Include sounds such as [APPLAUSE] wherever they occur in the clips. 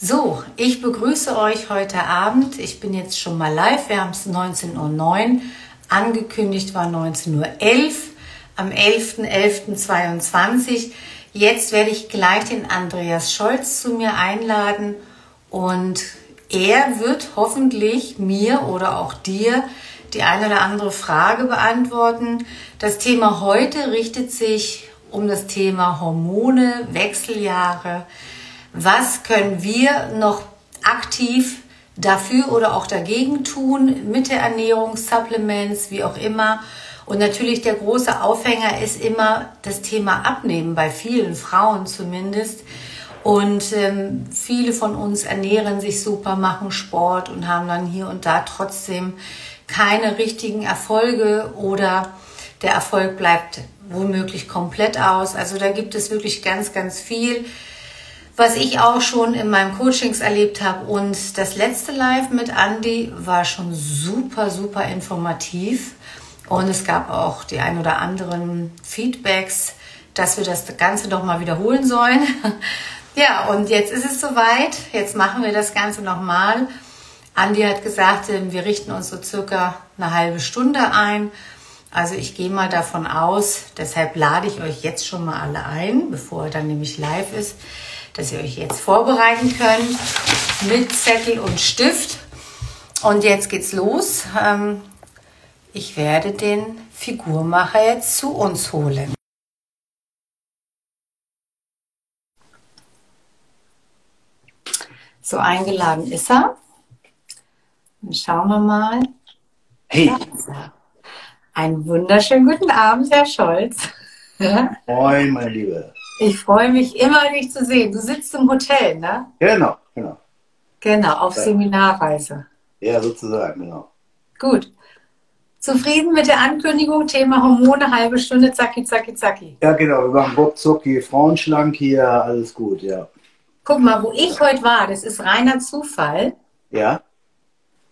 So, ich begrüße euch heute Abend. Ich bin jetzt schon mal live. Wir haben es 19.09 Uhr. Angekündigt war 19.11 Uhr. Am 11.11.22. Jetzt werde ich gleich den Andreas Scholz zu mir einladen und er wird hoffentlich mir oder auch dir die eine oder andere Frage beantworten. Das Thema heute richtet sich um das Thema Hormone, Wechseljahre, was können wir noch aktiv dafür oder auch dagegen tun mit der Ernährung, Supplements, wie auch immer. Und natürlich der große Aufhänger ist immer das Thema Abnehmen, bei vielen Frauen zumindest. Und ähm, viele von uns ernähren sich super, machen Sport und haben dann hier und da trotzdem keine richtigen Erfolge oder der Erfolg bleibt womöglich komplett aus. Also da gibt es wirklich ganz, ganz viel was ich auch schon in meinem Coachings erlebt habe. Und das letzte Live mit Andy war schon super, super informativ. Und es gab auch die ein oder anderen Feedbacks, dass wir das Ganze doch mal wiederholen sollen. [LAUGHS] ja, und jetzt ist es soweit. Jetzt machen wir das Ganze nochmal. Andi hat gesagt, wir richten uns so circa eine halbe Stunde ein. Also ich gehe mal davon aus, deshalb lade ich euch jetzt schon mal alle ein, bevor er dann nämlich live ist dass ihr euch jetzt vorbereiten könnt mit Zettel und Stift. Und jetzt geht's los. Ähm, ich werde den Figurmacher jetzt zu uns holen. So eingeladen ist er. Dann schauen wir mal. Hey. Einen wunderschönen guten Abend, Herr Scholz. Moin, meine Liebe. Ich freue mich immer, dich zu sehen. Du sitzt im Hotel, ne? Genau, genau. Genau, auf ja. Seminarreise. Ja, sozusagen, genau. Gut. Zufrieden mit der Ankündigung, Thema Hormone, halbe Stunde, zacki, zacki, zacki. Ja, genau, wir machen Bob Zucki, Frauenschlank hier, alles gut, ja. Guck mal, wo ich heute war, das ist reiner Zufall. Ja.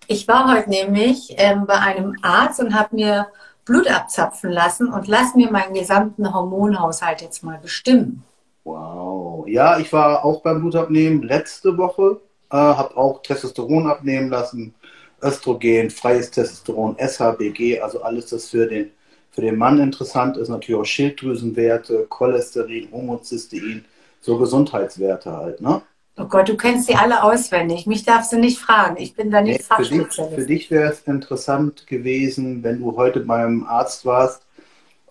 Ich war heute nämlich ähm, bei einem Arzt und habe mir Blut abzapfen lassen und lass mir meinen gesamten Hormonhaushalt jetzt mal bestimmen. Wow. Ja, ich war auch beim Blutabnehmen letzte Woche, äh, habe auch Testosteron abnehmen lassen, Östrogen, freies Testosteron, SHBG, also alles, das für den, für den Mann interessant ist, natürlich auch Schilddrüsenwerte, Cholesterin, Homozystein, so Gesundheitswerte halt, ne? Oh Gott, du kennst sie alle auswendig. Mich darfst du nicht fragen. Ich bin da nicht nee, Fachspezialist. Für dich, dich wäre es interessant gewesen, wenn du heute beim Arzt warst,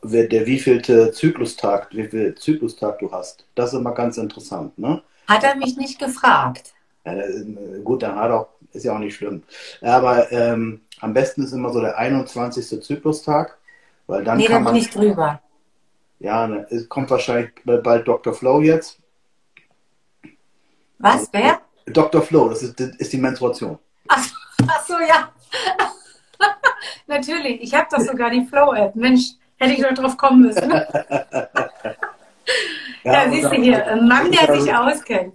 der wievielte Zyklustag, wie viel Zyklustag du hast. Das ist immer ganz interessant, ne? Hat er mich nicht gefragt? Ja, gut, dann hat er ist ja auch nicht schlimm. Aber ähm, am besten ist immer so der 21. Zyklustag, weil dann nee, kann dann man. bin ich drüber. Ja, es kommt wahrscheinlich bald Dr. Flow jetzt. Was? Wer? Dr. Flow, das ist, ist die Menstruation. Ach, ach so, ja. [LAUGHS] Natürlich, ich habe doch sogar die Flow-App. Mensch, hätte ich doch drauf kommen müssen. [LAUGHS] ja, ja siehst du hier, ein Mann, der also, sich auskennt.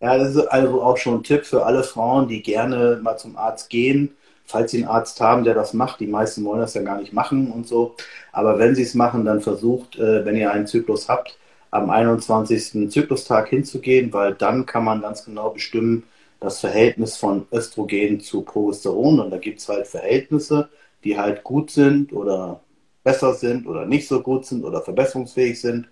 Ja, das ist also auch schon ein Tipp für alle Frauen, die gerne mal zum Arzt gehen, falls sie einen Arzt haben, der das macht. Die meisten wollen das ja gar nicht machen und so. Aber wenn sie es machen, dann versucht, äh, wenn ihr einen Zyklus habt, am 21. Zyklustag hinzugehen, weil dann kann man ganz genau bestimmen, das Verhältnis von Östrogen zu Progesteron. Und da gibt es halt Verhältnisse, die halt gut sind oder besser sind oder nicht so gut sind oder verbesserungsfähig sind.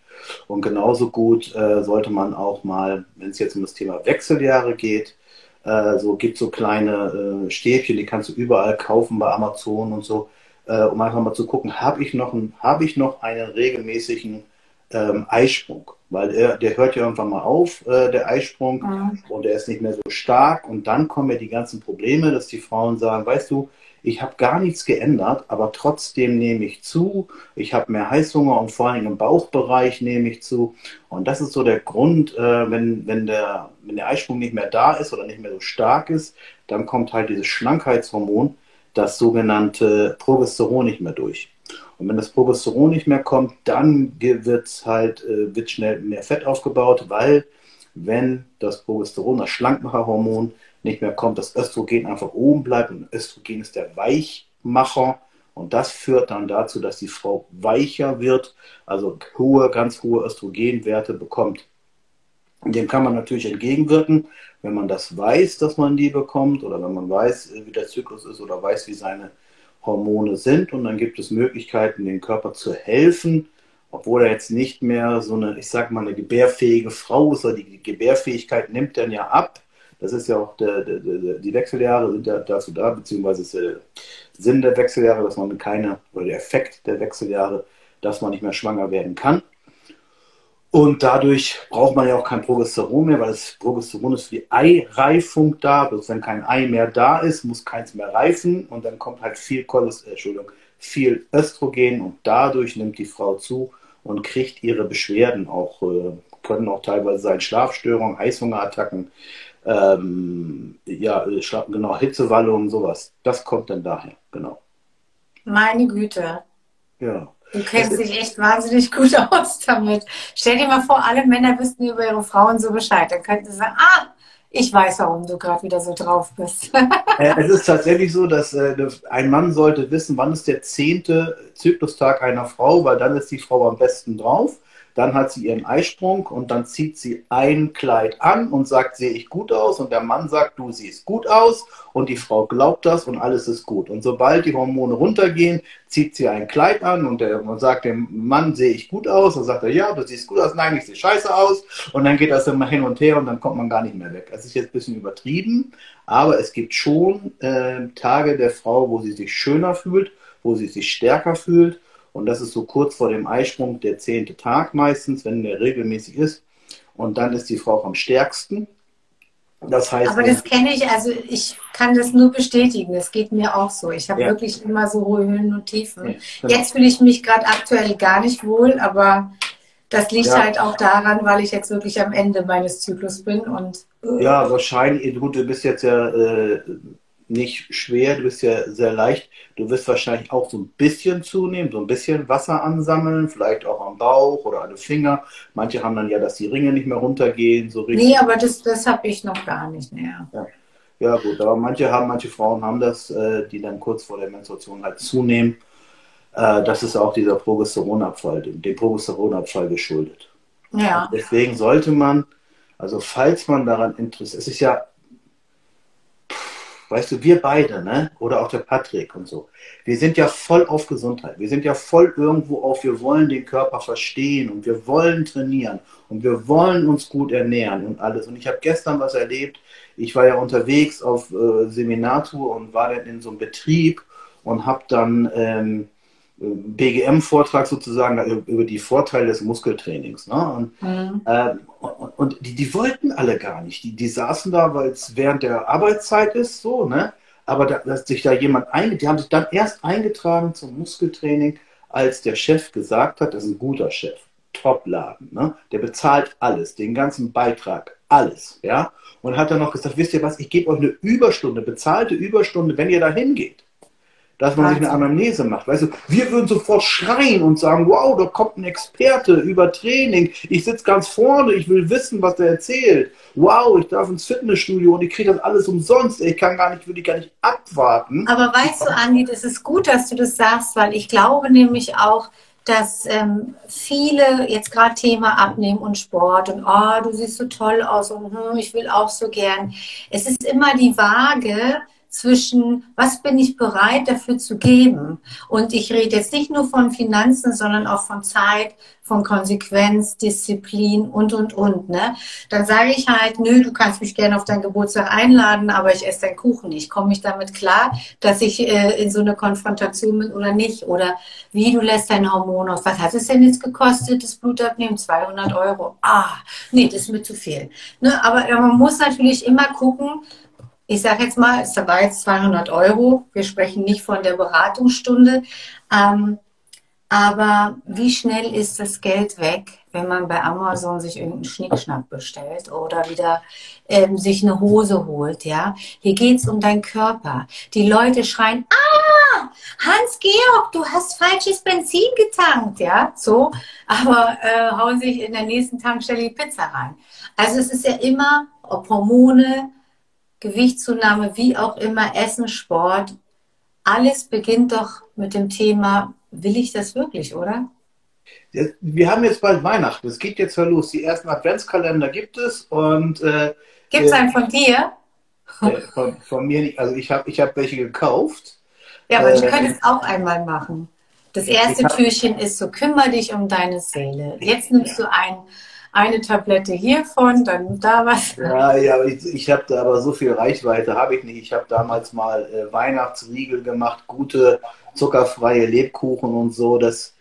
Und genauso gut äh, sollte man auch mal, wenn es jetzt um das Thema Wechseljahre geht, äh, so gibt so kleine äh, Stäbchen, die kannst du überall kaufen bei Amazon und so, äh, um einfach mal zu gucken, habe ich noch einen, habe ich noch einen regelmäßigen ähm, Eisprung, weil er, der hört ja irgendwann mal auf, äh, der Eisprung, mhm. und er ist nicht mehr so stark. Und dann kommen ja die ganzen Probleme, dass die Frauen sagen, weißt du, ich habe gar nichts geändert, aber trotzdem nehme ich zu. Ich habe mehr Heißhunger und vor allem im Bauchbereich nehme ich zu. Und das ist so der Grund, äh, wenn, wenn, der, wenn der Eisprung nicht mehr da ist oder nicht mehr so stark ist, dann kommt halt dieses Schlankheitshormon, das sogenannte Progesteron nicht mehr durch. Und wenn das Progesteron nicht mehr kommt, dann wird halt, äh, wird schnell mehr Fett aufgebaut, weil wenn das Progesteron, das Schlankmacherhormon, nicht mehr kommt, das Östrogen einfach oben bleibt und Östrogen ist der Weichmacher und das führt dann dazu, dass die Frau weicher wird, also hohe, ganz hohe Östrogenwerte bekommt. Dem kann man natürlich entgegenwirken, wenn man das weiß, dass man die bekommt oder wenn man weiß, wie der Zyklus ist oder weiß, wie seine Hormone sind. Und dann gibt es Möglichkeiten, dem Körper zu helfen, obwohl er jetzt nicht mehr so eine, ich sag mal, eine gebärfähige Frau ist, oder die Gebärfähigkeit nimmt dann ja ab. Das ist ja auch der, der, der, die Wechseljahre sind ja dazu da, beziehungsweise ist der Sinn der Wechseljahre, dass man keine, oder der Effekt der Wechseljahre, dass man nicht mehr schwanger werden kann. Und dadurch braucht man ja auch kein Progesteron mehr, weil das Progesteron ist für die Eireifung da. Also wenn kein Ei mehr da ist, muss keins mehr reifen und dann kommt halt viel Cholesterin, Entschuldigung, viel Östrogen und dadurch nimmt die Frau zu und kriegt ihre Beschwerden auch, äh, können auch teilweise sein Schlafstörungen, Heißhungerattacken, ähm, ja, genau, Hitzewallungen, sowas. Das kommt dann daher, genau. Meine Güte. Ja. Du kennst dich echt wahnsinnig gut [LAUGHS] aus damit. Stell dir mal vor, alle Männer wüssten über ihre Frauen so Bescheid. Dann könnten sie sagen, ah, ich weiß, warum du gerade wieder so drauf bist. [LAUGHS] Äh, es ist tatsächlich so, dass äh, ein Mann sollte wissen, wann ist der zehnte Zyklustag einer Frau, weil dann ist die Frau am besten drauf. Dann hat sie ihren Eisprung und dann zieht sie ein Kleid an und sagt, sehe ich gut aus? Und der Mann sagt, du siehst gut aus. Und die Frau glaubt das und alles ist gut. Und sobald die Hormone runtergehen, zieht sie ein Kleid an und der und sagt dem Mann, sehe ich gut aus? Dann sagt er, ja, du siehst gut aus. Nein, ich sehe scheiße aus. Und dann geht das immer hin und her und dann kommt man gar nicht mehr weg. Das ist jetzt ein bisschen übertrieben, aber es gibt schon äh, Tage der Frau, wo sie sich schöner fühlt, wo sie sich stärker fühlt und das ist so kurz vor dem Eisprung der zehnte Tag meistens, wenn der regelmäßig ist. Und dann ist die Frau am stärksten. Das heißt, Aber das kenne ich, also ich kann das nur bestätigen. Das geht mir auch so. Ich habe ja. wirklich immer so hohe Höhen und Tiefen. Ja, genau. Jetzt fühle ich mich gerade aktuell gar nicht wohl, aber das liegt ja. halt auch daran, weil ich jetzt wirklich am Ende meines Zyklus bin und. Ja, wahrscheinlich. Gut, du bist jetzt ja äh, nicht schwer, du bist ja sehr leicht. Du wirst wahrscheinlich auch so ein bisschen zunehmen, so ein bisschen Wasser ansammeln, vielleicht auch am Bauch oder an den Finger. Manche haben dann ja, dass die Ringe nicht mehr runtergehen. So richtig. Nee, aber das, das habe ich noch gar nicht mehr. Ja. ja. gut, aber manche haben, manche Frauen haben das, äh, die dann kurz vor der Menstruation halt zunehmen. Äh, das ist auch dieser Progesteronabfall, dem Progesteronabfall geschuldet. Ja. Und deswegen sollte man, also falls man daran interessiert, es ist ja Weißt du, wir beide, ne? Oder auch der Patrick und so. Wir sind ja voll auf Gesundheit. Wir sind ja voll irgendwo auf, wir wollen den Körper verstehen und wir wollen trainieren und wir wollen uns gut ernähren und alles. Und ich habe gestern was erlebt. Ich war ja unterwegs auf äh, Seminartour und war dann in so einem Betrieb und habe dann ähm, BGM-Vortrag sozusagen über die Vorteile des Muskeltrainings. Ne? Und, mhm. äh, und, und die, die, wollten alle gar nicht. Die, die saßen da, weil es während der Arbeitszeit ist, so, ne? Aber da, dass sich da jemand eingetragen, die haben sich dann erst eingetragen zum Muskeltraining, als der Chef gesagt hat, das ist ein guter Chef, Top-Laden, ne? Der bezahlt alles, den ganzen Beitrag, alles, ja? Und hat dann noch gesagt, wisst ihr was, ich gebe euch eine Überstunde, bezahlte Überstunde, wenn ihr da hingeht dass man sich eine Anamnese macht. Weißt du, wir würden sofort schreien und sagen, wow, da kommt ein Experte über Training. Ich sitze ganz vorne, ich will wissen, was der erzählt. Wow, ich darf ins Fitnessstudio und ich kriege das alles umsonst. Ich kann gar nicht, würde ich gar nicht abwarten. Aber weißt du, Andi, es ist gut, dass du das sagst, weil ich glaube nämlich auch, dass ähm, viele jetzt gerade Thema Abnehmen und Sport und oh, du siehst so toll aus und hm, ich will auch so gern. Es ist immer die Waage, zwischen, was bin ich bereit dafür zu geben? Und ich rede jetzt nicht nur von Finanzen, sondern auch von Zeit, von Konsequenz, Disziplin und, und, und. Ne? Dann sage ich halt, nö, du kannst mich gerne auf deinen Geburtstag einladen, aber ich esse deinen Kuchen nicht. Komme ich damit klar, dass ich äh, in so eine Konfrontation bin oder nicht? Oder wie, du lässt dein Hormon aus. Was hat es denn jetzt gekostet, das Blutabnehmen? 200 Euro. Ah, nee, das ist mir zu viel. Ne? Aber man muss natürlich immer gucken, ich sage jetzt mal, es war jetzt 200 Euro. Wir sprechen nicht von der Beratungsstunde. Ähm, aber wie schnell ist das Geld weg, wenn man bei Amazon sich irgendeinen Schnickschnack bestellt oder wieder ähm, sich eine Hose holt, ja? Hier geht's um deinen Körper. Die Leute schreien, ah, Hans-Georg, du hast falsches Benzin getankt, ja? So, aber äh, hauen sich in der nächsten Tankstelle die Pizza rein. Also es ist ja immer, ob Hormone, Gewichtszunahme, wie auch immer, Essen, Sport, alles beginnt doch mit dem Thema, will ich das wirklich, oder? Wir haben jetzt bald Weihnachten. Es geht jetzt ja los. Die ersten Adventskalender gibt es und äh, gibt es einen von dir? Äh, von, von, mir nicht. Also ich habe ich hab welche gekauft. Ja, aber äh, ich könnte es auch einmal machen. Das erste Türchen ist so, kümmere dich um deine Seele. Jetzt nimmst du ein, eine Tablette hiervon, dann da was. Ja, ja, ich, ich habe da aber so viel Reichweite habe ich nicht. Ich habe damals mal äh, Weihnachtsriegel gemacht, gute zuckerfreie Lebkuchen und so. Das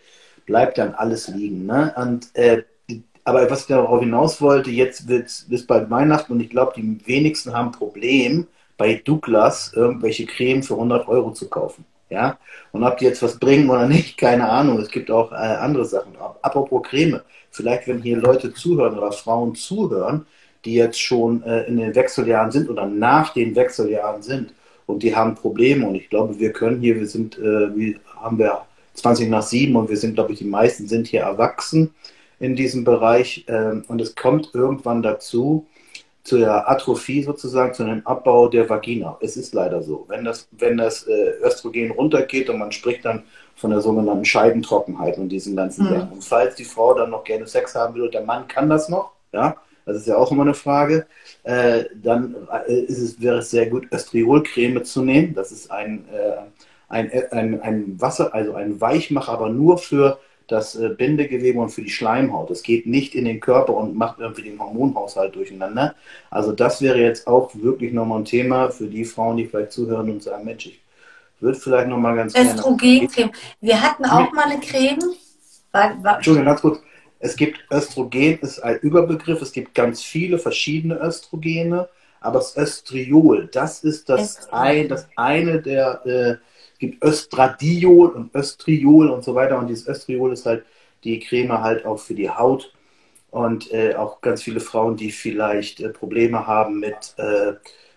bleibt dann alles liegen. Ne? Und, äh, aber was ich darauf hinaus wollte, jetzt wird es bald Weihnachten und ich glaube, die wenigsten haben ein Problem, bei Douglas irgendwelche Creme für 100 Euro zu kaufen. Ja? Und ob die jetzt was bringen oder nicht, [LAUGHS] keine Ahnung. Es gibt auch äh, andere Sachen. Apropos Creme, vielleicht wenn hier Leute zuhören oder Frauen zuhören, die jetzt schon äh, in den Wechseljahren sind oder nach den Wechseljahren sind und die haben Probleme und ich glaube, wir können hier, wir sind, äh, wie haben wir 20 nach 7 und wir sind, glaube ich, die meisten sind hier erwachsen in diesem Bereich ähm, und es kommt irgendwann dazu, zu der Atrophie sozusagen, zu einem Abbau der Vagina. Es ist leider so. Wenn das, wenn das äh, Östrogen runtergeht und man spricht dann von der sogenannten Scheidentrockenheit und diesen ganzen mhm. Sachen. Und falls die Frau dann noch gerne Sex haben will und der Mann kann das noch, ja, das ist ja auch immer eine Frage, äh, dann äh, ist es, wäre es sehr gut, Östriolcreme zu nehmen. Das ist ein, äh, ein, ein, ein Wasser, also ein Weichmacher, aber nur für das äh, Bindegewebe und für die Schleimhaut. Das geht nicht in den Körper und macht irgendwie den Hormonhaushalt durcheinander. Also das wäre jetzt auch wirklich nochmal ein Thema für die Frauen, die vielleicht zuhören und sagen, Mensch, ich würde vielleicht nochmal ganz Östrogencreme. Wir hatten auch mal eine Creme. War, war Entschuldigung, ganz kurz. Es gibt Östrogen, ist ein Überbegriff. Es gibt ganz viele verschiedene Östrogene. Aber das Östriol, das ist das, ein, das eine der äh, gibt Östradiol und Östriol und so weiter. Und dieses Östriol ist halt die Creme halt auch für die Haut. Und äh, auch ganz viele Frauen, die vielleicht äh, Probleme haben mit äh,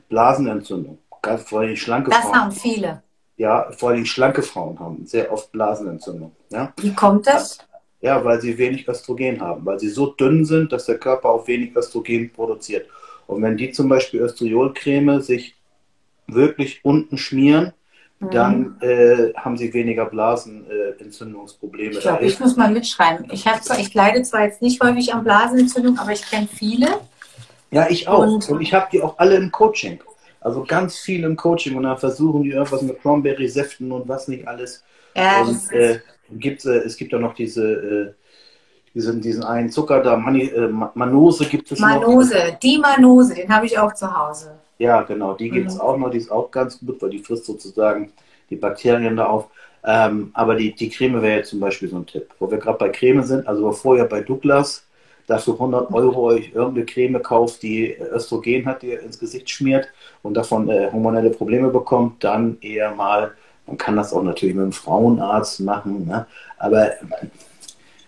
Blasenentzündung. Ganz vor allem schlanke das Frauen. Das haben viele. Ja, vor allem schlanke Frauen haben sehr oft Blasenentzündung. Ja? Wie kommt das? Ja, weil sie wenig Östrogen haben, weil sie so dünn sind, dass der Körper auch wenig Östrogen produziert. Und wenn die zum Beispiel Östriolcreme sich wirklich unten schmieren, dann äh, haben sie weniger Blasenentzündungsprobleme. ich glaube, ich muss mal mitschreiben. Ich, zwar, ich leide zwar jetzt nicht häufig an Blasenentzündung, aber ich kenne viele. Ja, ich auch. Und, und ich habe die auch alle im Coaching. Also ganz viel im Coaching. Und dann versuchen die irgendwas mit Cranberry-Säften und was nicht alles. Ja, und äh, gibt, äh, es gibt ja noch diese, äh, diesen, diesen einen Zucker da, Mani, äh, Manose gibt es Manose, noch. Manose, die Manose, den habe ich auch zu Hause. Ja, genau, die gibt es mhm. auch noch, die ist auch ganz gut, weil die frisst sozusagen die Bakterien da auf. Ähm, aber die, die Creme wäre jetzt zum Beispiel so ein Tipp. Wo wir gerade bei Creme sind, also bevor ihr bei Douglas dafür 100 Euro euch irgendeine Creme kauft, die Östrogen hat, die ihr ins Gesicht schmiert und davon äh, hormonelle Probleme bekommt, dann eher mal, man kann das auch natürlich mit einem Frauenarzt machen, ne? aber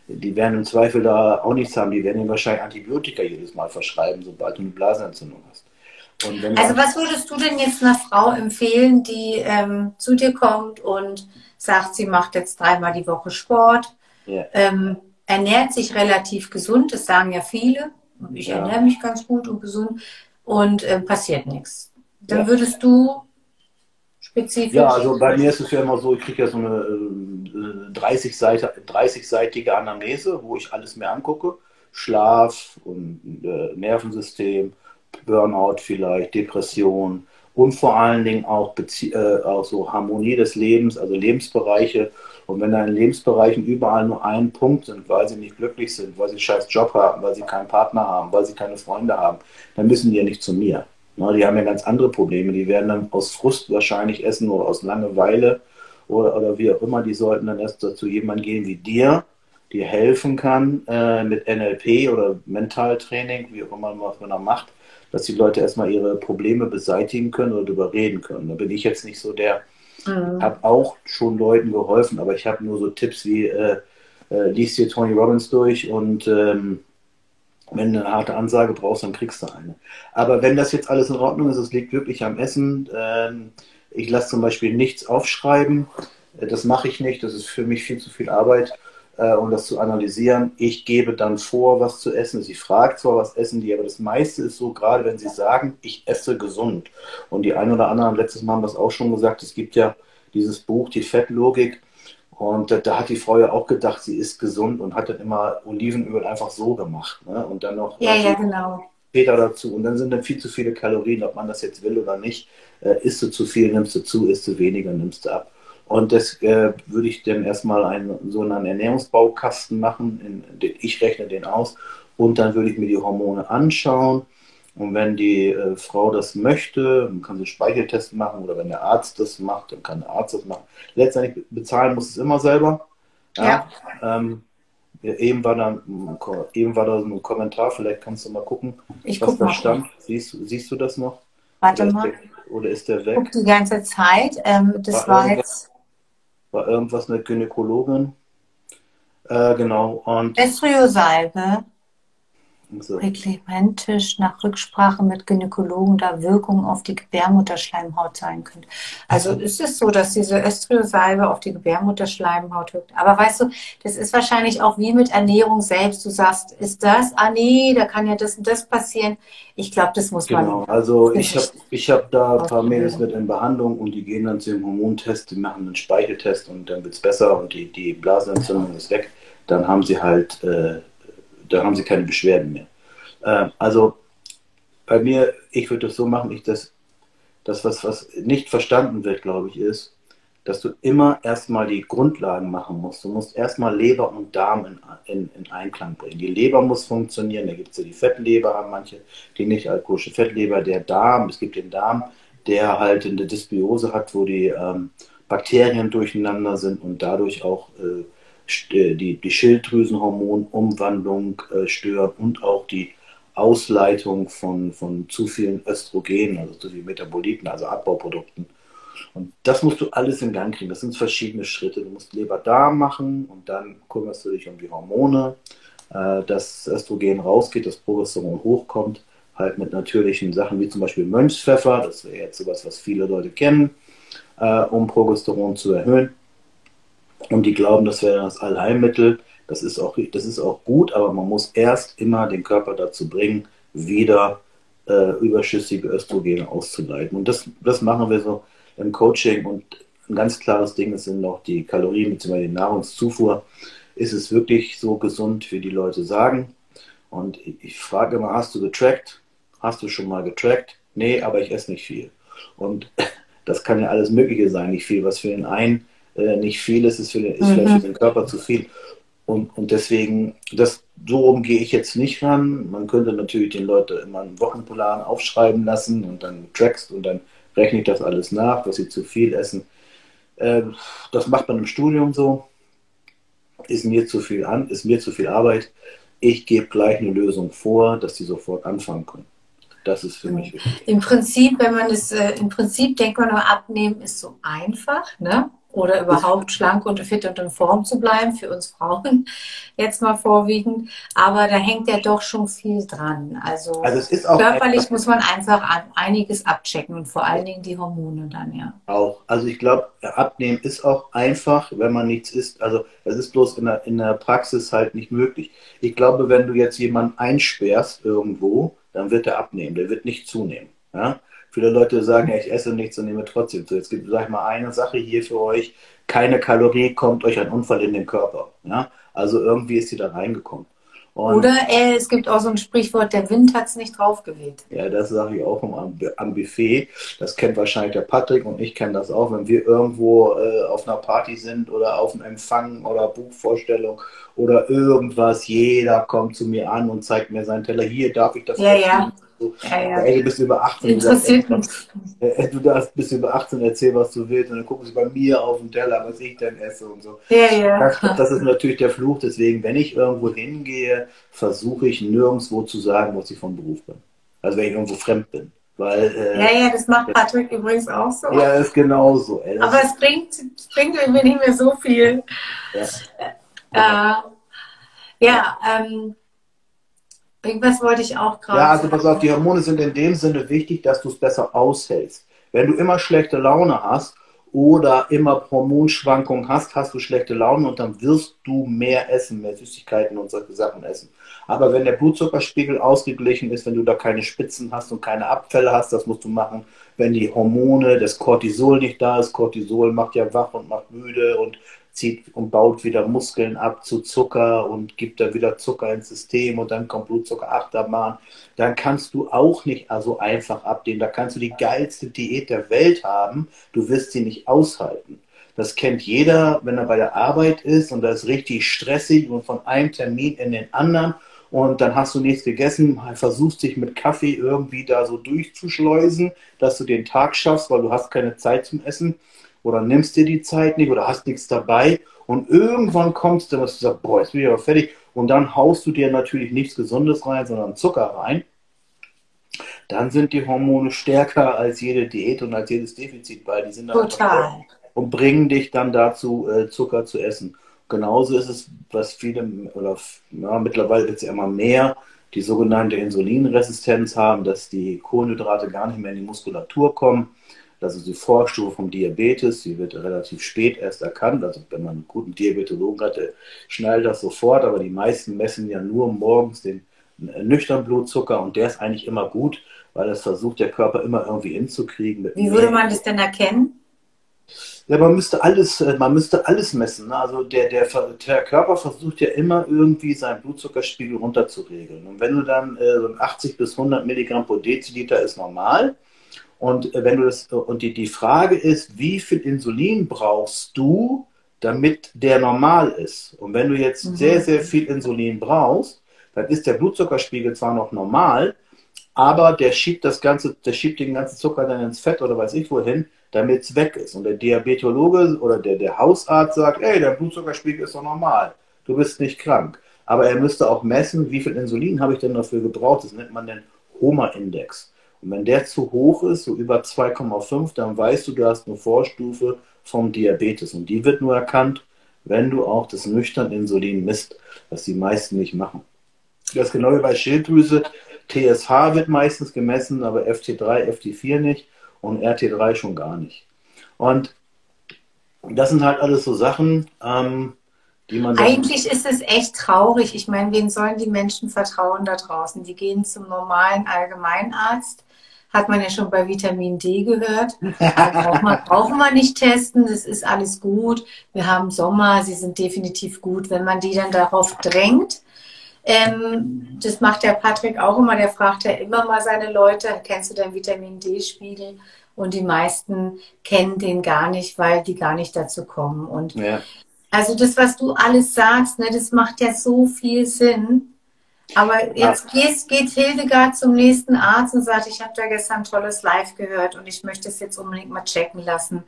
die werden im Zweifel da auch nichts haben, die werden ihm wahrscheinlich Antibiotika jedes Mal verschreiben, sobald du eine Blasenentzündung hast also was würdest du denn jetzt einer Frau empfehlen, die ähm, zu dir kommt und sagt, sie macht jetzt dreimal die Woche Sport, yeah. ähm, ernährt sich relativ gesund, das sagen ja viele, ich ja. ernähre mich ganz gut und gesund und äh, passiert nichts. Dann ja. würdest du spezifisch... Ja, also bei mir ist es ja immer so, ich kriege ja so eine äh, 30-seitige Anamnese, wo ich alles mir angucke. Schlaf und äh, Nervensystem, Burnout vielleicht, Depression und vor allen Dingen auch, Bezie äh, auch so Harmonie des Lebens, also Lebensbereiche. Und wenn da in Lebensbereichen überall nur ein Punkt sind, weil sie nicht glücklich sind, weil sie einen scheiß Job haben, weil sie keinen Partner haben, weil sie keine Freunde haben, dann müssen die ja nicht zu mir. Na, die haben ja ganz andere Probleme. Die werden dann aus Frust wahrscheinlich essen oder aus Langeweile oder, oder wie auch immer. Die sollten dann erst zu jemandem gehen wie dir, dir helfen kann äh, mit NLP oder Mentaltraining, wie auch immer man da macht, dass die Leute erstmal ihre Probleme beseitigen können oder darüber reden können. Da bin ich jetzt nicht so der, mhm. habe auch schon Leuten geholfen, aber ich habe nur so Tipps wie, äh, äh, liest dir Tony Robbins durch und ähm, wenn du eine harte Ansage brauchst, dann kriegst du eine. Aber wenn das jetzt alles in Ordnung ist, es liegt wirklich am Essen. Ähm, ich lasse zum Beispiel nichts aufschreiben. Äh, das mache ich nicht. Das ist für mich viel zu viel Arbeit äh, um das zu analysieren. Ich gebe dann vor, was zu essen. Sie fragt zwar, was essen die, aber das meiste ist so, gerade wenn sie sagen, ich esse gesund. Und die ein oder anderen, letztes Mal haben wir es auch schon gesagt, es gibt ja dieses Buch, die Fettlogik. Und da, da, hat die Frau ja auch gedacht, sie ist gesund und hat dann immer Olivenöl einfach so gemacht. Ne? Und dann noch ja, ja, genau. Peter dazu. Und dann sind dann viel zu viele Kalorien, ob man das jetzt will oder nicht. Äh, isst du zu viel, nimmst du zu, isst du weniger, nimmst du ab. Und das äh, würde ich dann erstmal einen, so einen Ernährungsbaukasten machen. In, ich rechne den aus. Und dann würde ich mir die Hormone anschauen. Und wenn die äh, Frau das möchte, dann kann sie Speicheltest machen. Oder wenn der Arzt das macht, dann kann der Arzt das machen. Letztendlich bezahlen muss es immer selber. Ja. ja. Ähm, eben, war da, eben war da so ein Kommentar. Vielleicht kannst du mal gucken, ich was guck da stand. Siehst, siehst du das noch? Warte oder mal. Ist der, oder ist der weg? Guck die ganze Zeit. Ähm, das war, war jetzt war irgendwas mit Gynäkologin. Äh, genau. Und Estriosalbe so. reglementisch nach Rücksprache mit Gynäkologen da Wirkung auf die Gebärmutterschleimhaut sein könnte. Also ist es so, dass diese Östriosalbe auf die Gebärmutterschleimhaut wirkt. Aber weißt du, das ist wahrscheinlich auch wie mit Ernährung selbst. Du sagst, ist das? Ah nee, da kann ja das und das passieren. Ich glaube, das muss genau. man. Genau, also ich habe ich hab da ein paar Mädels mit in Behandlung und die gehen dann zu dem Hormontest, die machen einen Speicheltest und dann wird es besser und die, die Blasenentzündung ist weg. Dann haben sie halt äh, da haben sie keine Beschwerden mehr. Äh, also bei mir, ich würde das so machen, ich das, das was, was nicht verstanden wird, glaube ich, ist, dass du immer erstmal die Grundlagen machen musst. Du musst erstmal Leber und Darm in, in, in Einklang bringen. Die Leber muss funktionieren, da gibt es ja die Fettleber, haben manche, die nicht alkoholische Fettleber, der Darm, es gibt den Darm, der halt eine Dysbiose hat, wo die ähm, Bakterien durcheinander sind und dadurch auch äh, die, die Schilddrüsenhormonumwandlung äh, stören und auch die Ausleitung von, von zu vielen Östrogenen, also zu vielen Metaboliten, also Abbauprodukten. Und das musst du alles in Gang kriegen. Das sind verschiedene Schritte. Du musst Leber-Darm machen und dann kümmerst du dich um die Hormone, äh, dass Östrogen rausgeht, dass Progesteron hochkommt, halt mit natürlichen Sachen wie zum Beispiel Mönchspfeffer, das wäre jetzt sowas, was viele Leute kennen, äh, um Progesteron zu erhöhen. Und die glauben, das wäre das Allheilmittel. Das ist, auch, das ist auch gut, aber man muss erst immer den Körper dazu bringen, wieder äh, überschüssige Östrogene auszuleiten. Und das, das machen wir so im Coaching. Und ein ganz klares Ding sind auch die Kalorien bzw. die Nahrungszufuhr. Ist es wirklich so gesund, wie die Leute sagen? Und ich, ich frage immer, hast du getrackt? Hast du schon mal getrackt? Nee, aber ich esse nicht viel. Und [LAUGHS] das kann ja alles Mögliche sein, nicht viel. Was für den einen äh, nicht viel ist, ist, für den, ist mhm. vielleicht für den Körper zu viel. Und, und deswegen, das, so rum gehe ich jetzt nicht ran. Man könnte natürlich den Leuten immer einen Wochenplan aufschreiben lassen und dann trackst und dann rechne ich das alles nach, dass sie zu viel essen. Äh, das macht man im Studium so. Ist mir zu viel an, ist mir zu viel Arbeit. Ich gebe gleich eine Lösung vor, dass sie sofort anfangen können. Das ist für mich wichtig. Im Prinzip, wenn man es, äh, im Prinzip denkt man nur, abnehmen ist so einfach, ne? Oder überhaupt schlank und fit und in Form zu bleiben, für uns Frauen [LAUGHS] jetzt mal vorwiegend. Aber da hängt ja doch schon viel dran. Also, also körperlich muss man einfach einiges abchecken und vor allen Dingen die Hormone dann, ja. Auch. Also ich glaube, abnehmen ist auch einfach, wenn man nichts isst. Also es ist bloß in der, in der Praxis halt nicht möglich. Ich glaube, wenn du jetzt jemanden einsperrst irgendwo, dann wird er abnehmen, der wird nicht zunehmen. Ja? Viele Leute sagen, ja, ich esse nichts und nehme trotzdem zu. Jetzt gibt es, mal, eine Sache hier für euch. Keine Kalorie kommt euch ein Unfall in den Körper. Ja? Also irgendwie ist sie da reingekommen. Und Oder äh, es gibt auch so ein Sprichwort, der Wind hat es nicht draufgeweht. Ja, das sage ich auch am, am Buffet. Das kennt wahrscheinlich der Patrick und ich kenne das auch, wenn wir irgendwo äh, auf einer Party sind oder auf einem Empfang oder Buchvorstellung oder irgendwas. Jeder kommt zu mir an und zeigt mir seinen Teller. Hier darf ich das. Ja, ja. Ja, ja. Ey, du bist über 18. Interessiert mich. [LAUGHS] Du darfst bis über 18 erzählen, was du willst. Und dann gucken sie bei mir auf den Teller, was ich denn esse und so. Ja, ja. Das, das ist natürlich der Fluch. Deswegen, wenn ich irgendwo hingehe, versuche ich nirgendwo zu sagen, was ich vom Beruf bin. Also wenn ich irgendwo fremd bin. Weil, äh, ja, ja, das macht Patrick das, übrigens auch so. Ja, ist genauso. Ey, Aber es bringt, es bringt irgendwie nicht mehr so viel. Ja, äh, ja ähm, Irgendwas wollte ich auch gerade. Ja, also pass auf, die Hormone sind in dem Sinne wichtig, dass du es besser aushältst. Wenn du immer schlechte Laune hast oder immer Hormonschwankungen hast, hast du schlechte Laune und dann wirst du mehr essen, mehr Süßigkeiten und solche Sachen essen. Aber wenn der Blutzuckerspiegel ausgeglichen ist, wenn du da keine Spitzen hast und keine Abfälle hast, das musst du machen. Wenn die Hormone, das Cortisol nicht da ist, Cortisol macht ja wach und macht müde und zieht und baut wieder Muskeln ab zu Zucker und gibt dann wieder Zucker ins System und dann kommt Blutzucker Achterbahn, dann kannst du auch nicht so einfach abnehmen. Da kannst du die geilste Diät der Welt haben, du wirst sie nicht aushalten. Das kennt jeder, wenn er bei der Arbeit ist und da ist richtig stressig und von einem Termin in den anderen und dann hast du nichts gegessen, versuchst dich mit Kaffee irgendwie da so durchzuschleusen, dass du den Tag schaffst, weil du hast keine Zeit zum Essen oder nimmst dir die Zeit nicht oder hast nichts dabei und irgendwann kommst du, dass du sagst, boah, jetzt bin ich aber fertig und dann haust du dir natürlich nichts Gesundes rein, sondern Zucker rein. Dann sind die Hormone stärker als jede Diät und als jedes Defizit, weil die sind dann Total. und bringen dich dann dazu, äh, Zucker zu essen. Genauso ist es, was viele, oder ja, mittlerweile wird es ja immer mehr, die sogenannte Insulinresistenz haben, dass die Kohlenhydrate gar nicht mehr in die Muskulatur kommen das ist die Vorstufe vom Diabetes. Die wird relativ spät erst erkannt. Also wenn man einen guten Diabetologen hat, der schnallt das sofort. Aber die meisten messen ja nur morgens den nüchtern Blutzucker und der ist eigentlich immer gut, weil das versucht der Körper immer irgendwie hinzukriegen. Wie würde man das denn erkennen? Ja, man müsste alles, äh, man müsste alles messen. Ne? Also der, der, der, Körper versucht ja immer irgendwie seinen Blutzuckerspiegel runterzuregeln. Und wenn du dann äh, 80 bis 100 Milligramm pro Deziliter ist normal, und äh, wenn du das, und die, die Frage ist, wie viel Insulin brauchst du, damit der normal ist? Und wenn du jetzt mhm. sehr, sehr viel Insulin brauchst, dann ist der Blutzuckerspiegel zwar noch normal, aber der schiebt das ganze, der schiebt den ganzen Zucker dann ins Fett oder weiß ich wohin, damit es weg ist. Und der Diabetologe oder der, der Hausarzt sagt, ey, der Blutzuckerspiegel ist doch normal, du bist nicht krank. Aber er müsste auch messen, wie viel Insulin habe ich denn dafür gebraucht. Das nennt man den HOMA-Index. Und wenn der zu hoch ist, so über 2,5, dann weißt du, du hast eine Vorstufe vom Diabetes. Und die wird nur erkannt, wenn du auch das nüchtern Insulin misst, was die meisten nicht machen. Das ist genau wie bei Schilddrüse. TSH wird meistens gemessen, aber FT3, FT4 nicht und RT3 schon gar nicht. Und das sind halt alles so Sachen, ähm, die man. Eigentlich ist es echt traurig. Ich meine, wen sollen die Menschen vertrauen da draußen? Die gehen zum normalen Allgemeinarzt hat man ja schon bei Vitamin D gehört. brauchen, wir, brauchen wir nicht testen, das ist alles gut. Wir haben Sommer, sie sind definitiv gut. Wenn man die dann darauf drängt, ähm, das macht der Patrick auch immer, der fragt ja immer mal seine Leute, kennst du deinen Vitamin D-Spiegel? Und die meisten kennen den gar nicht, weil die gar nicht dazu kommen. Und ja. also das, was du alles sagst, ne, das macht ja so viel Sinn. Aber jetzt geht, geht Hildegard zum nächsten Arzt und sagt, ich habe da gestern ein tolles Live gehört und ich möchte es jetzt unbedingt mal checken lassen.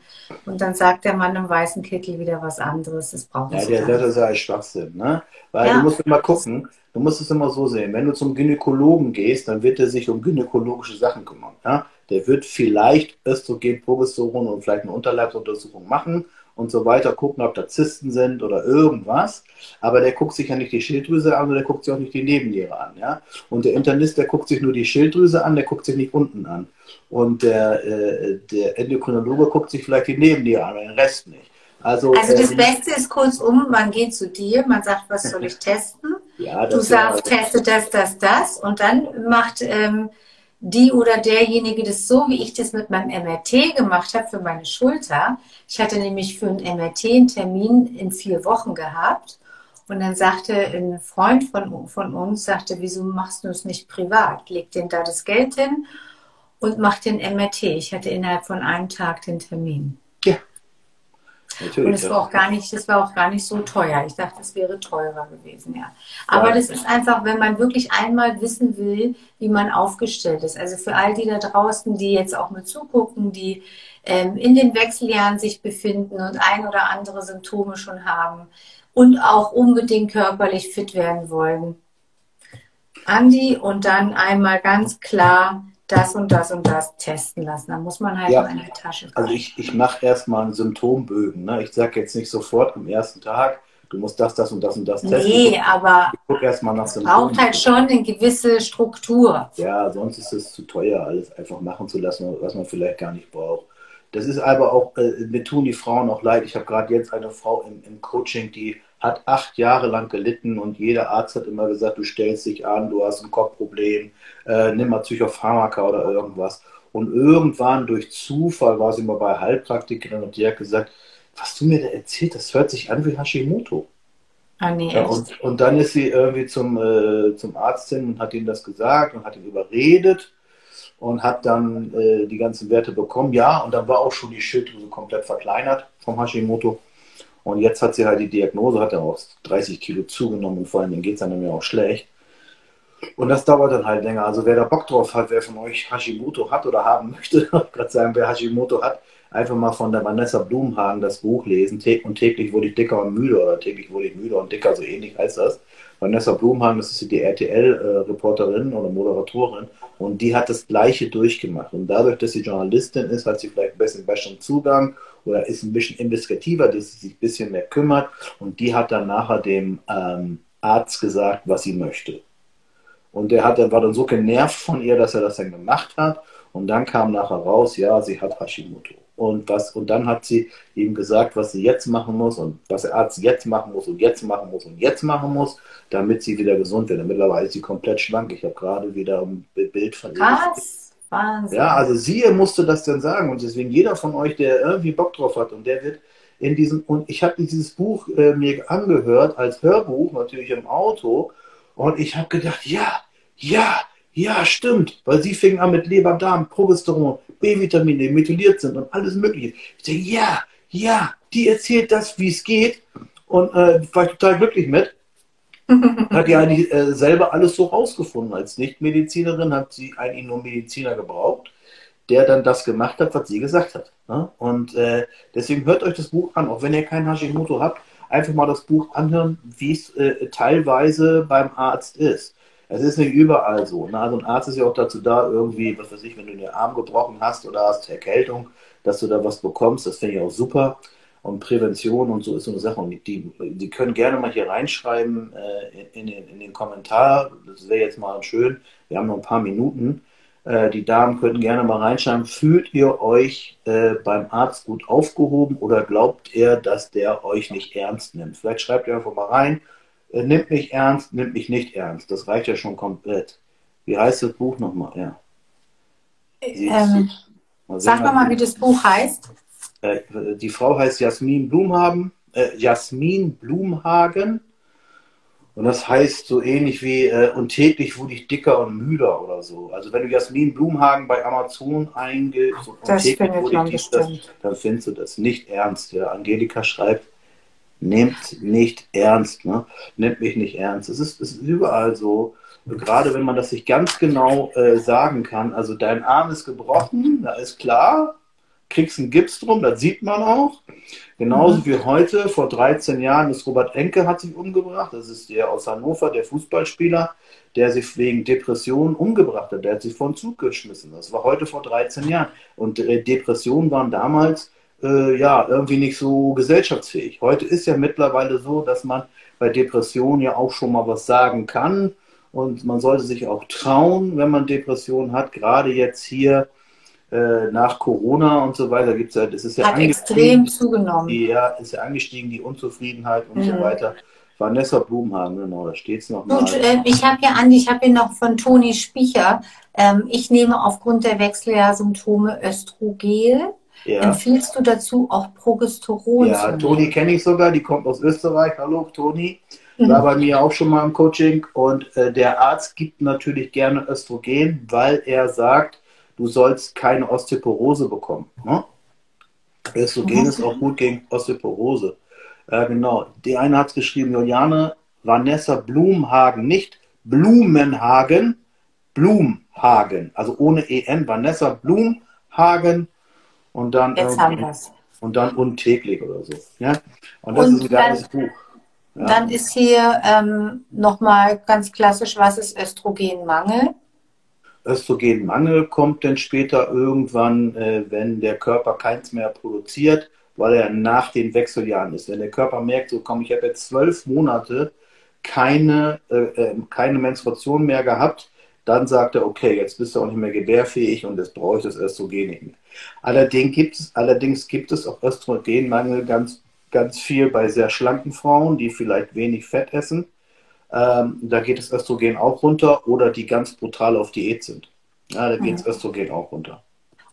Und dann sagt der Mann im weißen Kittel wieder was anderes. Das braucht Ja, der das ist ja Schwachsinn, ne? Weil ja. du musst immer gucken, du musst es immer so sehen. Wenn du zum Gynäkologen gehst, dann wird er sich um gynäkologische Sachen kümmern. Ja? Der wird vielleicht Östrogen, Progesteron und vielleicht eine Unterleibsuntersuchung machen und so weiter, gucken, ob da Zysten sind oder irgendwas. Aber der guckt sich ja nicht die Schilddrüse an und der guckt sich auch nicht die Nebenniere an. Ja? Und der Internist, der guckt sich nur die Schilddrüse an, der guckt sich nicht unten an. Und der, äh, der Endokrinologe guckt sich vielleicht die Nebenniere an, den Rest nicht. Also, also das ähm, Beste ist kurzum, man geht zu dir, man sagt, was soll ich [LAUGHS] testen? ja, du sagst, ja, teste das, das, das und dann macht ähm, die oder derjenige das so, wie ich das mit meinem MRT gemacht habe für meine Schulter. Ich hatte nämlich für ein MRT einen Termin in vier Wochen gehabt. Und dann sagte ein Freund von, von uns, sagte, wieso machst du es nicht privat? Leg den da das Geld hin und mach den MRT. Ich hatte innerhalb von einem Tag den Termin. Ja, Natürlich, und es war auch gar nicht, das war auch gar nicht so teuer. Ich dachte, es wäre teurer gewesen, ja. Aber ja. das ist einfach, wenn man wirklich einmal wissen will, wie man aufgestellt ist. Also für all die da draußen, die jetzt auch mit zugucken, die ähm, in den Wechseljahren sich befinden und ein oder andere Symptome schon haben und auch unbedingt körperlich fit werden wollen. Andi und dann einmal ganz klar das und das und das testen lassen. Da muss man halt ja. in die Tasche greifen. Also ich, ich mache erstmal einen Symptombögen. Ne? Ich sage jetzt nicht sofort am ersten Tag, du musst das, das und das und das testen. Nee, aber ich guck erst mal nach braucht halt schon eine gewisse Struktur. Ja, sonst ist es zu teuer, alles einfach machen zu lassen, was man vielleicht gar nicht braucht. Das ist aber auch, äh, mir tun die Frauen auch leid. Ich habe gerade jetzt eine Frau im, im Coaching, die hat acht Jahre lang gelitten und jeder Arzt hat immer gesagt, du stellst dich an, du hast ein Kopfproblem, äh, nimm mal Psychopharmaka oder irgendwas. Und irgendwann durch Zufall war sie mal bei Heilpraktikerin und die hat gesagt, was du mir da erzählt, das hört sich an wie Hashimoto. Ah, nee, ja, und, und dann ist sie irgendwie zum, äh, zum Arzt hin und hat ihm das gesagt und hat ihn überredet und hat dann äh, die ganzen Werte bekommen. Ja, und dann war auch schon die Schilddrüse komplett verkleinert vom Hashimoto. Und jetzt hat sie halt die Diagnose, hat er auch 30 Kilo zugenommen und vor allem geht es dann nämlich auch schlecht. Und das dauert dann halt länger. Also wer da Bock drauf hat, wer von euch Hashimoto hat oder haben [LAUGHS] möchte, gerade sagen, wer Hashimoto hat, einfach mal von der Vanessa Blumhagen das Buch lesen. Und täglich wurde ich dicker und müde oder täglich wurde ich müde und dicker, so ähnlich heißt das. Vanessa Blumhagen, das ist die RTL-Reporterin oder Moderatorin und die hat das Gleiche durchgemacht. Und dadurch, dass sie Journalistin ist, hat sie vielleicht ein bisschen besseren Zugang oder ist ein bisschen investigativer, dass sie sich ein bisschen mehr kümmert und die hat dann nachher dem ähm, Arzt gesagt, was sie möchte. Und der hat, war dann so genervt von ihr, dass er das dann gemacht hat. Und dann kam nachher raus, ja, sie hat Hashimoto. Und, was, und dann hat sie ihm gesagt, was sie jetzt machen muss und was der Arzt jetzt machen muss und jetzt machen muss und jetzt machen muss, damit sie wieder gesund wird. Und mittlerweile ist sie komplett schlank. Ich habe gerade wieder ein Bild von ihr. Krass, Wahnsinn. Ja, also sie musste das dann sagen. Und deswegen jeder von euch, der irgendwie Bock drauf hat und der wird in diesem, und ich habe dieses Buch äh, mir angehört als Hörbuch, natürlich im Auto. Und ich habe gedacht, ja, ja, ja, stimmt, weil sie fing an mit Leber, Darm, Progesteron, B-Vitamine, methyliert sind und alles Mögliche. Ich denke, ja, ja, die erzählt das, wie es geht und äh, war total glücklich mit. Hat die eigentlich äh, selber alles so rausgefunden. Als Nichtmedizinerin hat sie eigentlich nur Mediziner gebraucht, der dann das gemacht hat, was sie gesagt hat. Ne? Und äh, deswegen hört euch das Buch an, auch wenn ihr kein Hashimoto habt, einfach mal das Buch anhören, wie es äh, teilweise beim Arzt ist. Es ist nicht überall so. Ne? Also ein Arzt ist ja auch dazu da, irgendwie, was weiß ich, wenn du den Arm gebrochen hast oder hast Erkältung, dass du da was bekommst. Das finde ich auch super. Und Prävention und so ist so eine Sache. Und die, die können gerne mal hier reinschreiben äh, in, den, in den Kommentar. Das wäre jetzt mal schön. Wir haben noch ein paar Minuten. Äh, die Damen könnten gerne mal reinschreiben. Fühlt ihr euch äh, beim Arzt gut aufgehoben oder glaubt ihr, dass der euch nicht ernst nimmt? Vielleicht schreibt ihr einfach mal rein äh, nimmt mich ernst, nimmt mich nicht ernst. Das reicht ja schon komplett. Wie heißt das Buch nochmal? Ja. Ähm, sag mal, wie das Buch heißt. Äh, die Frau heißt Jasmin Blumhagen. Äh, Jasmin Blumhagen. Und das heißt so ähnlich wie äh, und täglich wurde ich dicker und müder oder so. Also wenn du Jasmin Blumhagen bei Amazon eingibst und das täglich wurde ich dick, das, dann findest du das nicht ernst. Ja, Angelika schreibt, nehmt nicht ernst, ne? Nehmt mich nicht ernst. Es ist, ist überall so. Gerade wenn man das sich ganz genau äh, sagen kann. Also dein Arm ist gebrochen, da ist klar, kriegst einen Gips drum, das sieht man auch. Genauso mhm. wie heute, vor 13 Jahren, ist Robert Enke hat sich umgebracht. Das ist der aus Hannover, der Fußballspieler, der sich wegen Depressionen umgebracht hat. Der hat sich von Zug geschmissen. Das war heute vor 13 Jahren. Und äh, Depressionen waren damals äh, ja, irgendwie nicht so gesellschaftsfähig. Heute ist ja mittlerweile so, dass man bei Depressionen ja auch schon mal was sagen kann und man sollte sich auch trauen, wenn man Depressionen hat, gerade jetzt hier äh, nach Corona und so weiter gibt es ja, das ist ja hat extrem zugenommen. Ja, ist ja angestiegen, die Unzufriedenheit und mhm. so weiter. Vanessa Blumhagen, genau, da steht es noch mal. Gut, äh, ich habe ja, Andi, ich habe hier noch von Toni Spiecher. Ähm, ich nehme aufgrund der Wechseljahrsymptome Östrogel. Ja. Empfiehlst du dazu auch Progesteron? Ja, Toni kenne ich sogar, die kommt aus Österreich. Hallo Toni, mhm. war bei mir auch schon mal im Coaching und äh, der Arzt gibt natürlich gerne Östrogen, weil er sagt, du sollst keine Osteoporose bekommen. Ne? Östrogen mhm. ist auch gut gegen Osteoporose. Äh, genau, die eine hat es geschrieben, Juliane Vanessa Blumhagen, nicht Blumenhagen, Blumhagen, also ohne EN, Vanessa Blumhagen und dann, Jetzt haben wir's. und dann untäglich oder so. Ja? Und das und ist ein geiles Buch. Ja. Dann ist hier ähm, nochmal ganz klassisch, was ist Östrogenmangel? Östrogenmangel kommt dann später irgendwann, äh, wenn der Körper keins mehr produziert, weil er nach den Wechseljahren ist. Wenn der Körper merkt, so komm, ich habe jetzt zwölf Monate keine, äh, äh keine Menstruation mehr gehabt, dann sagt er, okay, jetzt bist du auch nicht mehr gebärfähig und jetzt brauche ich das Östrogen nicht mehr. Allerdings gibt es, allerdings gibt es auch Östrogenmangel ganz, ganz viel bei sehr schlanken Frauen, die vielleicht wenig Fett essen. Ähm, da geht das Östrogen auch runter oder die ganz brutal auf Diät sind. Ja, da geht das mhm. Östrogen auch runter.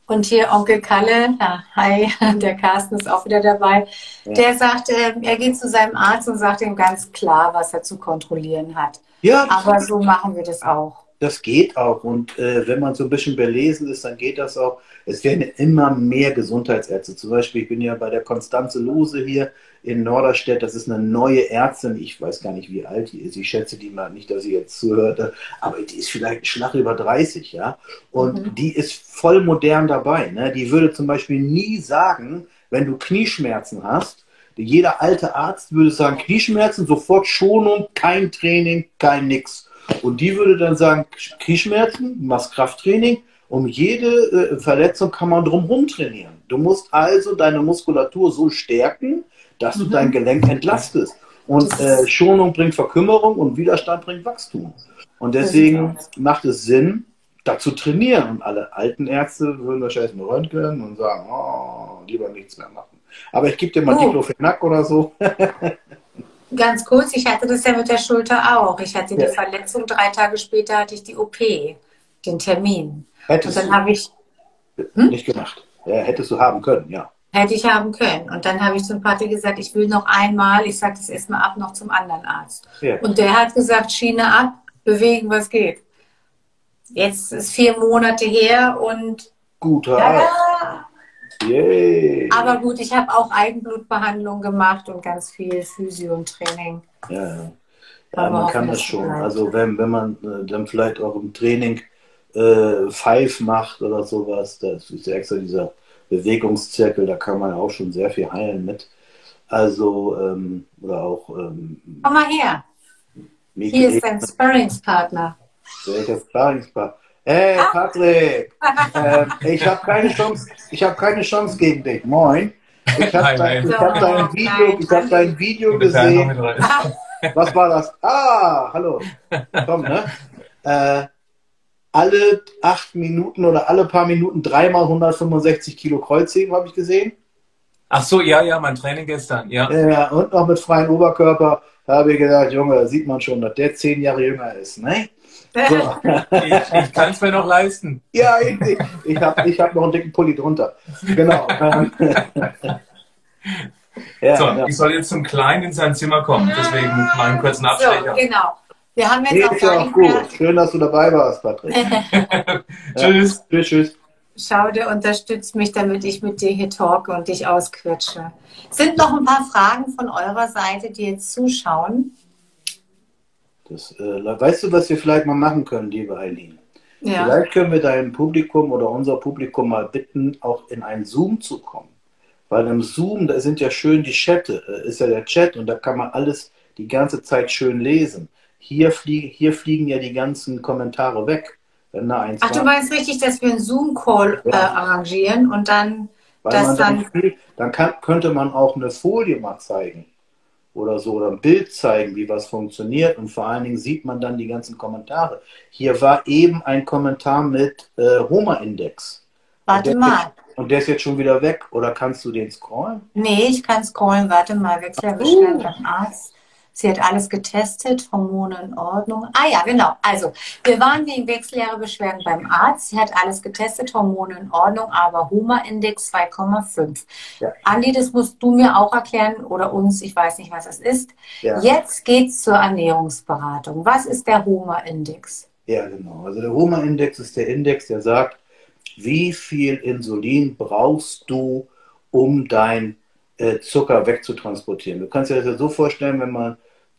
Und hier Onkel Kalle, ja, hi, [LAUGHS] der Carsten ist auch wieder dabei, ja. der sagt, äh, er geht zu seinem Arzt und sagt ihm ganz klar, was er zu kontrollieren hat. Ja. Aber so machen wir das auch. Das geht auch. Und äh, wenn man so ein bisschen belesen ist, dann geht das auch. Es werden immer mehr Gesundheitsärzte. Zum Beispiel, ich bin ja bei der Konstanze Lose hier in Norderstedt. Das ist eine neue Ärztin. Ich weiß gar nicht, wie alt die ist. Ich schätze die mal nicht, dass sie jetzt zuhörte. Aber die ist vielleicht ein Schlag über 30, ja. Und mhm. die ist voll modern dabei. Ne? Die würde zum Beispiel nie sagen, wenn du Knieschmerzen hast, jeder alte Arzt würde sagen, Knieschmerzen, sofort Schonung, kein Training, kein nix. Und die würde dann sagen, Knieschmerzen, machst Krafttraining. Um jede äh, Verletzung kann man drumherum trainieren. Du musst also deine Muskulatur so stärken, dass du mhm. dein Gelenk entlastest. Und äh, Schonung bringt Verkümmerung und Widerstand bringt Wachstum. Und deswegen macht es Sinn, da zu trainieren. Und alle alten Ärzte würden wahrscheinlich nur röntgen und sagen, oh, lieber nichts mehr machen. Aber ich gebe dir mal oh. Diclofenac oder so. [LAUGHS] Ganz kurz, ich hatte das ja mit der Schulter auch. Ich hatte ja. die Verletzung, drei Tage später hatte ich die OP, den Termin. Hättest und dann habe ich hm? nicht gemacht. Ja, hättest du haben können, ja. Hätte ich haben können. Und dann habe ich zum Pater gesagt, ich will noch einmal, ich sage das erstmal ab, noch zum anderen Arzt. Ja. Und der hat gesagt, Schiene ab, bewegen, was geht. Jetzt ist vier Monate her und guter ja, Yay. Aber gut, ich habe auch Eigenblutbehandlung gemacht und ganz viel Physio und Training. Ja, ja. ja man kann das schon. Bleibt. Also wenn, wenn man äh, dann vielleicht auch im Training äh, Five macht oder sowas, das ist ja extra dieser Bewegungszirkel, da kann man auch schon sehr viel heilen mit. Also, ähm, oder auch. Ähm, Komm mal her. Hier ist dein Sparringspartner. Welcher Sparringspartner? Hey ah. Patrick, äh, ich habe keine Chance, ich habe keine Chance gegen dich. Moin. Ich habe dein, ich hab dein Video, ich hab dein Video gesehen. [LAUGHS] Was war das? Ah, hallo. Komm, ne? Äh, alle acht Minuten oder alle paar Minuten dreimal 165 Kilo Kreuzheben habe ich gesehen. Ach so, ja, ja, mein Training gestern, ja. Ja, und noch mit freiem Oberkörper habe ich gedacht, Junge, sieht man schon, dass der zehn Jahre jünger ist, ne? So. [LAUGHS] ich, ich kann es mir noch leisten. Ja, ich, ich, ich habe ich hab noch einen dicken Pulli drunter. Genau. [LAUGHS] ja, so, ja. ich soll jetzt zum Kleinen in sein Zimmer kommen, deswegen mal einen kurzen Abstecher. So, genau. Wir haben jetzt nee, auch nicht gut. Mehr... Schön, dass du dabei warst, Patrick. [LAUGHS] tschüss. Ja. Tschüss, tschüss. Schau, der unterstützt mich, damit ich mit dir hier talke und dich ausquetsche. Sind noch ein paar Fragen von eurer Seite, die jetzt zuschauen? Das, äh, weißt du, was wir vielleicht mal machen können, liebe Eileen? Ja. Vielleicht können wir dein Publikum oder unser Publikum mal bitten, auch in einen Zoom zu kommen. Weil im Zoom, da sind ja schön die Chatte, äh, ist ja der Chat und da kann man alles die ganze Zeit schön lesen. Hier, flieg, hier fliegen ja die ganzen Kommentare weg. Wenn da eins Ach, war. du meinst richtig, dass wir einen Zoom-Call ja. äh, arrangieren und dann Weil das dann. Dann, dann kann, könnte man auch eine Folie mal zeigen oder so oder ein Bild zeigen, wie was funktioniert und vor allen Dingen sieht man dann die ganzen Kommentare. Hier war eben ein Kommentar mit äh, Homer-Index. Warte und mal. Jetzt, und der ist jetzt schon wieder weg oder kannst du den scrollen? Nee, ich kann scrollen. Warte mal, Wechselbestand uh. beim Arzt. Sie hat alles getestet, Hormone in Ordnung. Ah ja, genau. Also, wir waren wegen Wechseljahrebeschwerden beim Arzt. Sie hat alles getestet, Hormone in Ordnung, aber Huma-Index 2,5. Ja. Andi, das musst du mir auch erklären oder uns, ich weiß nicht, was es ist. Ja. Jetzt geht's zur Ernährungsberatung. Was ist der Huma-Index? Ja, genau. Also der Huma-Index ist der Index, der sagt, wie viel Insulin brauchst du, um dein äh, Zucker wegzutransportieren. Du kannst dir das ja so vorstellen, wenn man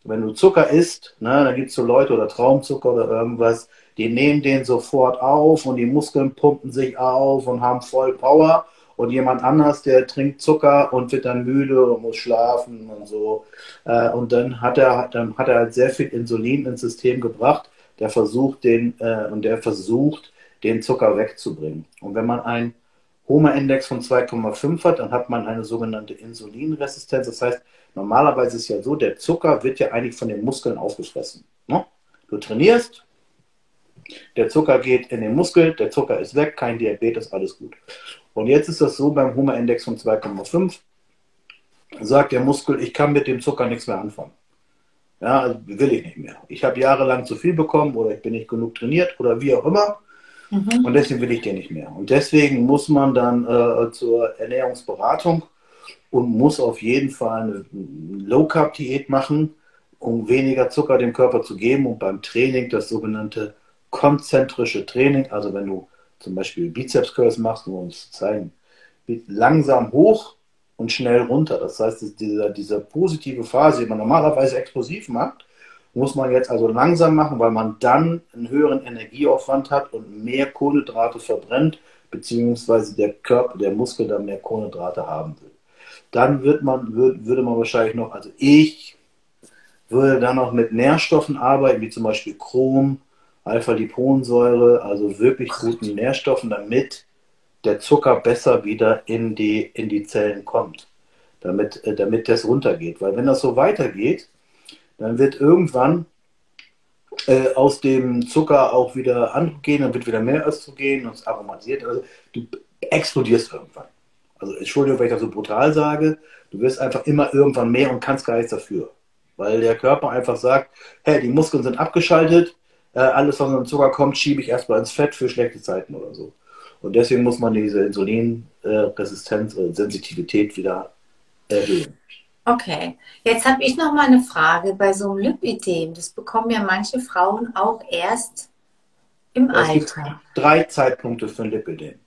wenn du Zucker isst, ne, dann gibt es so Leute oder Traumzucker oder irgendwas, die nehmen den sofort auf und die Muskeln pumpen sich auf und haben voll Power. Und jemand anders, der trinkt Zucker und wird dann müde und muss schlafen und so. Äh, und dann hat er, dann hat er halt sehr viel Insulin ins System gebracht. Der versucht den, äh, und der versucht, den Zucker wegzubringen. Und wenn man einen HOMA-Index von 2,5 hat, dann hat man eine sogenannte Insulinresistenz. Das heißt, Normalerweise ist es ja so, der Zucker wird ja eigentlich von den Muskeln aufgefressen. Ne? Du trainierst, der Zucker geht in den Muskel, der Zucker ist weg, kein Diabetes, alles gut. Und jetzt ist das so beim Hunger-Index von 2,5, sagt der Muskel, ich kann mit dem Zucker nichts mehr anfangen. Ja, will ich nicht mehr. Ich habe jahrelang zu viel bekommen oder ich bin nicht genug trainiert oder wie auch immer. Mhm. Und deswegen will ich den nicht mehr. Und deswegen muss man dann äh, zur Ernährungsberatung und muss auf jeden Fall eine Low-Carb-Diät machen, um weniger Zucker dem Körper zu geben und beim Training das sogenannte konzentrische Training, also wenn du zum Beispiel Bizeps Curls machst, um uns zu zeigen, langsam hoch und schnell runter. Das heißt, dieser, dieser positive Phase, die man normalerweise explosiv macht, muss man jetzt also langsam machen, weil man dann einen höheren Energieaufwand hat und mehr Kohlenhydrate verbrennt, beziehungsweise der Körper, der Muskel dann mehr Kohlenhydrate haben will. Dann wird man, würde, würde man wahrscheinlich noch, also ich würde dann noch mit Nährstoffen arbeiten, wie zum Beispiel Chrom, Alpha-Liponsäure, also wirklich guten Nährstoffen, damit der Zucker besser wieder in die, in die Zellen kommt, damit, äh, damit das runtergeht. Weil wenn das so weitergeht, dann wird irgendwann äh, aus dem Zucker auch wieder Androgen, dann wird wieder mehr Östrogen und es aromatisiert. Also du explodierst irgendwann. Also Entschuldigung, wenn ich das so brutal sage, du wirst einfach immer irgendwann mehr und kannst gar nichts dafür. Weil der Körper einfach sagt, hey, die Muskeln sind abgeschaltet, äh, alles, was mit Zucker kommt, schiebe ich erstmal ins Fett für schlechte Zeiten oder so. Und deswegen muss man diese Insulinresistenz oder Sensitivität wieder erhöhen. Okay, jetzt habe ich noch mal eine Frage bei so einem Lipidem. Das bekommen ja manche Frauen auch erst im es Alter. Gibt drei Zeitpunkte für ein Lipidem.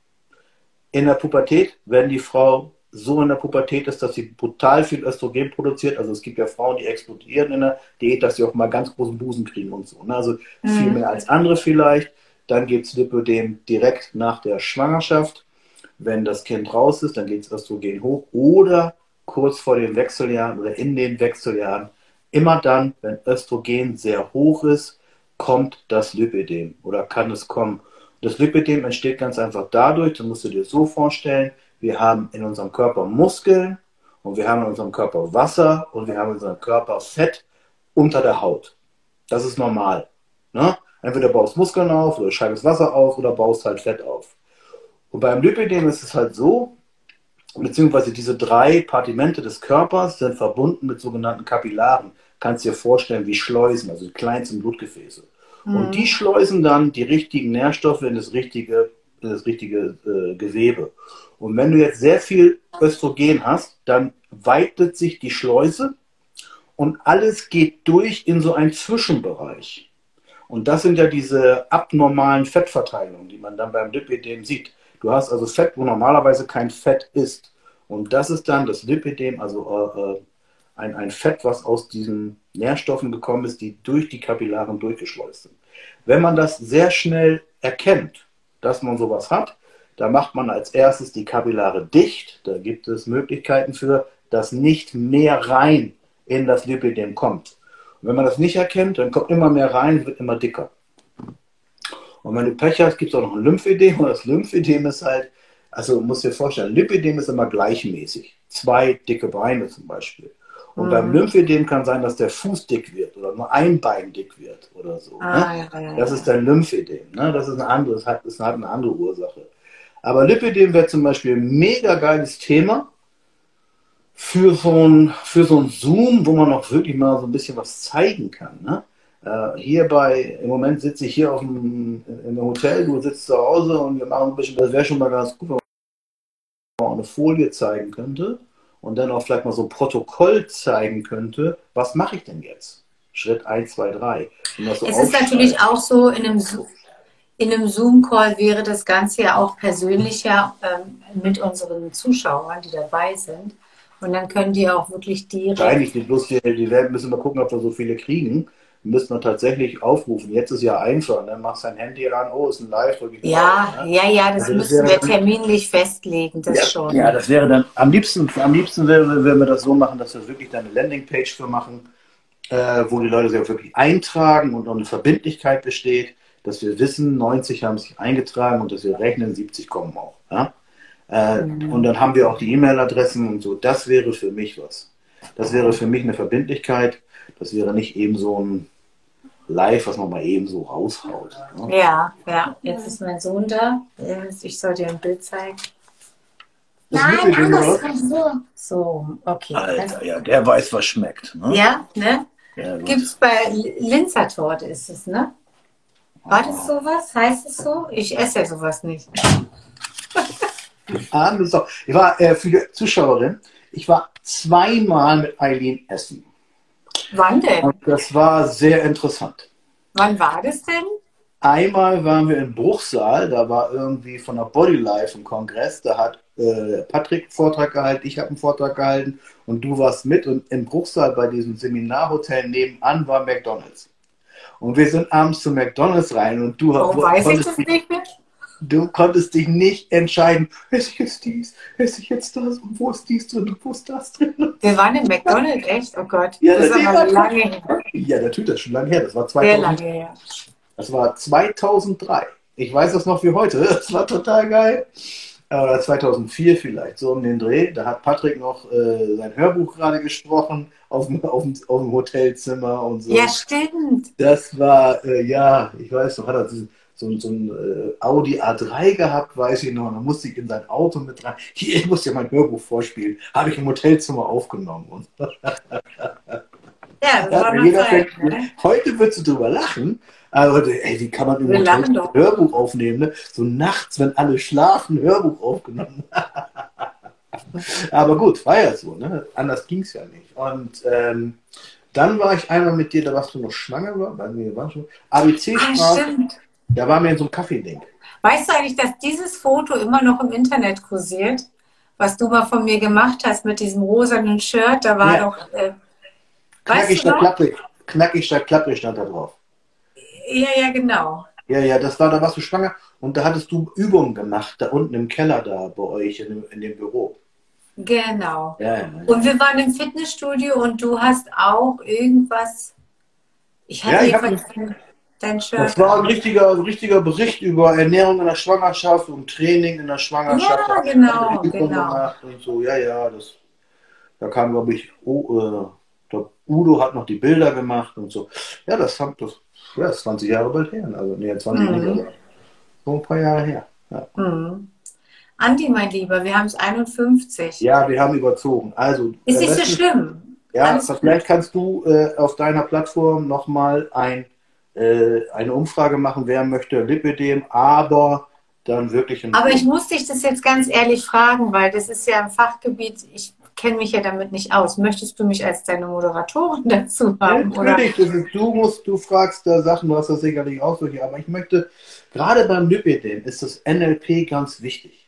In der Pubertät, wenn die Frau so in der Pubertät ist, dass sie brutal viel Östrogen produziert. Also es gibt ja Frauen, die explodieren in der Diät, dass sie auch mal ganz großen Busen kriegen und so. Ne? Also mhm. viel mehr als andere vielleicht. Dann gibt es Lipödem direkt nach der Schwangerschaft. Wenn das Kind raus ist, dann geht das Östrogen hoch. Oder kurz vor den Wechseljahren oder in den Wechseljahren. Immer dann, wenn Östrogen sehr hoch ist, kommt das Lipidem oder kann es kommen. Das Lipidem entsteht ganz einfach dadurch, das musst du dir so vorstellen, wir haben in unserem Körper Muskeln und wir haben in unserem Körper Wasser und wir haben in unserem Körper Fett unter der Haut. Das ist normal. Ne? Entweder baust Muskeln auf oder scheidest Wasser auf oder baust halt Fett auf. Und beim Lipidem ist es halt so, beziehungsweise diese drei Partimente des Körpers sind verbunden mit sogenannten Kapillaren. Kannst dir vorstellen wie Schleusen, also die kleinsten Blutgefäße. Mhm. Und die schleusen dann die richtigen Nährstoffe in das richtige, in das richtige äh, Gewebe. Und wenn du jetzt sehr viel Östrogen hast, dann weitet sich die Schleuse und alles geht durch in so einen Zwischenbereich. Und das sind ja diese abnormalen Fettverteilungen, die man dann beim Lipidem sieht. Du hast also Fett, wo normalerweise kein Fett ist. Und das ist dann das Lipidem, also äh, äh, ein, ein Fett, was aus diesen Nährstoffen gekommen ist, die durch die Kapillaren durchgeschleust sind. Wenn man das sehr schnell erkennt, dass man sowas hat, dann macht man als erstes die Kapillare dicht. Da gibt es Möglichkeiten für, dass nicht mehr rein in das Lipidem kommt. Und wenn man das nicht erkennt, dann kommt immer mehr rein, wird immer dicker. Und wenn du Pech hast, gibt es auch noch ein Lymphedem. Und das Lymphedem ist halt, also musst dir vorstellen, Lipidem ist immer gleichmäßig. Zwei dicke Beine zum Beispiel. Und mhm. beim Lymphedem kann sein, dass der Fuß dick wird oder nur ein Bein dick wird oder so. Ah, ne? ja, ja, das ist dein Lymphedem. Ne? Das ist eine andere, das hat, das hat eine andere Ursache. Aber Lipidem wäre zum Beispiel ein mega geiles Thema für so ein, für so ein Zoom, wo man auch wirklich mal so ein bisschen was zeigen kann. Ne? Äh, hier bei, im Moment sitze ich hier auf dem, in einem Hotel, du sitzt zu Hause und wir machen ein bisschen, das wäre schon mal ganz gut, wenn man eine Folie zeigen könnte und dann auch vielleicht mal so ein Protokoll zeigen könnte, was mache ich denn jetzt? Schritt 1, 2, 3. So es ist natürlich auch so, in einem, in einem Zoom-Call wäre das Ganze ja auch persönlicher ähm, mit unseren Zuschauern, die dabei sind. Und dann können die auch wirklich direkt. Eigentlich nicht bloß, die, die werden müssen wir gucken, ob wir so viele kriegen müsste man tatsächlich aufrufen. Jetzt ist ja einfach, ne? machst dein Handy an, oh, ist ein Live, drücke ich Ja, drauf, ne? ja, ja, das also müssen wir terminlich festlegen, das ja, schon. Ja, das wäre dann, am liebsten, am liebsten würden wir das so machen, dass wir wirklich eine Landingpage für machen, äh, wo die Leute sich auch wirklich eintragen und eine Verbindlichkeit besteht, dass wir wissen, 90 haben sich eingetragen und dass wir rechnen, 70 kommen auch. Ja? Äh, mhm. Und dann haben wir auch die E-Mail-Adressen und so. Das wäre für mich was. Das wäre für mich eine Verbindlichkeit das wäre nicht eben so ein Live, was man mal eben so raushaut. Ne? Ja, ja. Jetzt ist mein Sohn da. Ich soll dir ein Bild zeigen. Das Nein, anders, so. So, okay. Alter, ja, der weiß, was schmeckt. Ne? Ja, ne? Ja, Gibt es bei Linzer Torte, ist es, ne? War das sowas? Heißt es so? Ich esse ja sowas nicht. Sau. Ich war äh, für die Zuschauerin, ich war zweimal mit Eileen essen. Wann denn? Und das war sehr interessant. Wann war das denn? Einmal waren wir im Bruchsaal, da war irgendwie von der Bodylife ein Kongress, da hat äh, Patrick einen Vortrag gehalten, ich habe einen Vortrag gehalten und du warst mit und im Bruchsaal bei diesem Seminarhotel nebenan war McDonalds. Und wir sind abends zu McDonalds rein und du Warum weiß ich das nicht mehr? Du konntest dich nicht entscheiden, esse ich jetzt dies, esse ich jetzt das und wo ist dies drin und wo ist das drin? Wir waren in McDonalds, echt? Oh Gott. Ja, das ist das aber war- lange her. Ja, natürlich, das ist schon lange her. Das war Sehr 2000, lange her. das war 2003. Ich weiß das noch wie heute. Das war total geil. Oder 2004 vielleicht, so um den Dreh. Da hat Patrick noch äh, sein Hörbuch gerade gesprochen auf dem, auf, dem, auf dem Hotelzimmer und so. Ja, stimmt. Das war, äh, ja, ich weiß noch, hat er so, so, so ein äh, Audi A3 gehabt, weiß ich noch. Und dann musste ich in sein Auto mit rein. Hier, ich muss dir mein Hörbuch vorspielen. Habe ich im Hotelzimmer aufgenommen. Und [LAUGHS] Ja, das Ja, war jeder Zeit. Ne? Heute würdest du drüber lachen, aber ey, wie kann man im Wir Hotel lachen ein. Hörbuch aufnehmen? Ne? So nachts, wenn alle schlafen, Hörbuch aufgenommen. [LAUGHS] aber gut, war ja so, ne? Anders ging es ja nicht. Und ähm, dann war ich einmal mit dir, da warst du noch schwanger, war, wir waren schon. Ah, ABC-Straße, stimmt. Da waren wir in so einem Kaffee-Ding. Weißt du eigentlich, dass dieses Foto immer noch im Internet kursiert? Was du mal von mir gemacht hast mit diesem rosanen Shirt, da war Ja. doch. Äh, Knackig statt noch? klapprig. Knackig statt klapprig stand da drauf. Ja, ja, genau. Ja, ja, das war, da warst du schwanger und da hattest du Übungen gemacht, da unten im Keller da bei euch in dem, in dem Büro. Genau. Ja, ja. Und wir waren im Fitnessstudio und du hast auch irgendwas. Ich hatte Ja, ich dein, Shirt. Das war ein richtiger, ein richtiger Bericht über Ernährung in der Schwangerschaft und Training in der Schwangerschaft. Ja, genau, genau. Und so, ja, ja, das, da kam, glaube ich, oh, äh, Udo hat noch die Bilder gemacht und so. Ja, das haben das, ja, das ist 20 Jahre bald her. Also, nee, 20 Mhm. aber so ein paar Jahre her. Ja, Hm. Andi, mein Lieber, wir haben es 51. ja wir haben überzogen. Also, Ist nicht so schlimm. Ja, Alles vielleicht kannst du äh, auf deiner Plattform nochmal ein, äh, eine Umfrage machen, wer möchte Lipidem, aber dann wirklich in Aber ich muss dich das jetzt ganz ehrlich fragen, weil das ist ja ein Fachgebiet, ich kenne mich ja damit nicht aus. Möchtest du mich als deine Moderatorin [LAUGHS] dazu haben? Oder? Natürlich, das ist, du musst, du fragst da Sachen, du hast das sicherlich auch solche, aber ich möchte, gerade beim Lipidem ist das NLP ganz wichtig.